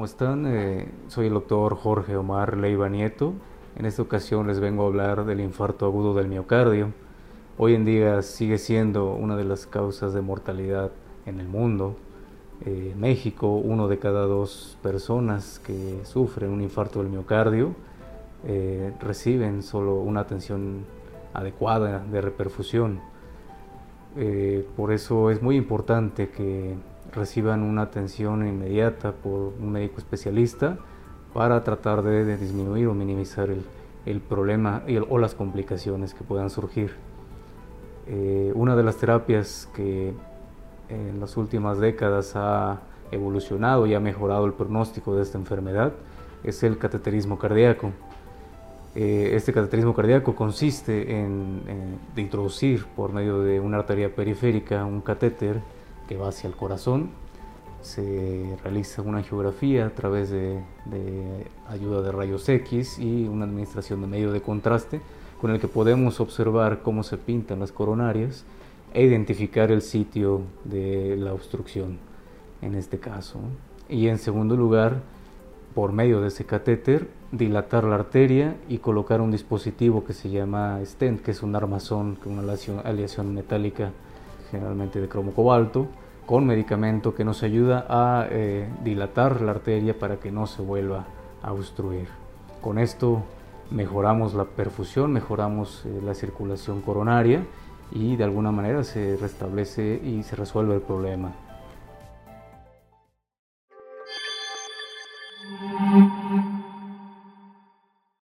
están? Eh, soy el doctor Jorge Omar Leiva Nieto. En esta ocasión les vengo a hablar del infarto agudo del miocardio. Hoy en día sigue siendo una de las causas de mortalidad en el mundo. Eh, México, uno de cada dos personas que sufren un infarto del miocardio eh, reciben solo una atención adecuada de reperfusión. Eh, por eso es muy importante que reciban una atención inmediata por un médico especialista para tratar de, disminuir o minimizar el, problema o las complicaciones que puedan surgir. Eh, una de las terapias que en las últimas décadas ha evolucionado y ha mejorado el pronóstico de esta enfermedad es el cateterismo cardíaco. Eh, este cateterismo cardíaco consiste en, introducir por medio de una arteria periférica un catéter que va hacia el corazón. Se realiza una angiografía a través de, de ayuda de rayos X y una administración de medio de contraste con el que podemos observar cómo se pintan las coronarias e identificar el sitio de la obstrucción en este caso. Y en segundo lugar, por medio de ese catéter, dilatar la arteria y colocar un dispositivo que se llama stent, que es un armazón, una aleación metálica generalmente de cromo cobalto, con medicamento que nos ayuda a eh, dilatar la arteria para que no se vuelva a obstruir. Con esto mejoramos la perfusión, mejoramos eh, la circulación coronaria y de alguna manera se restablece y se resuelve el problema.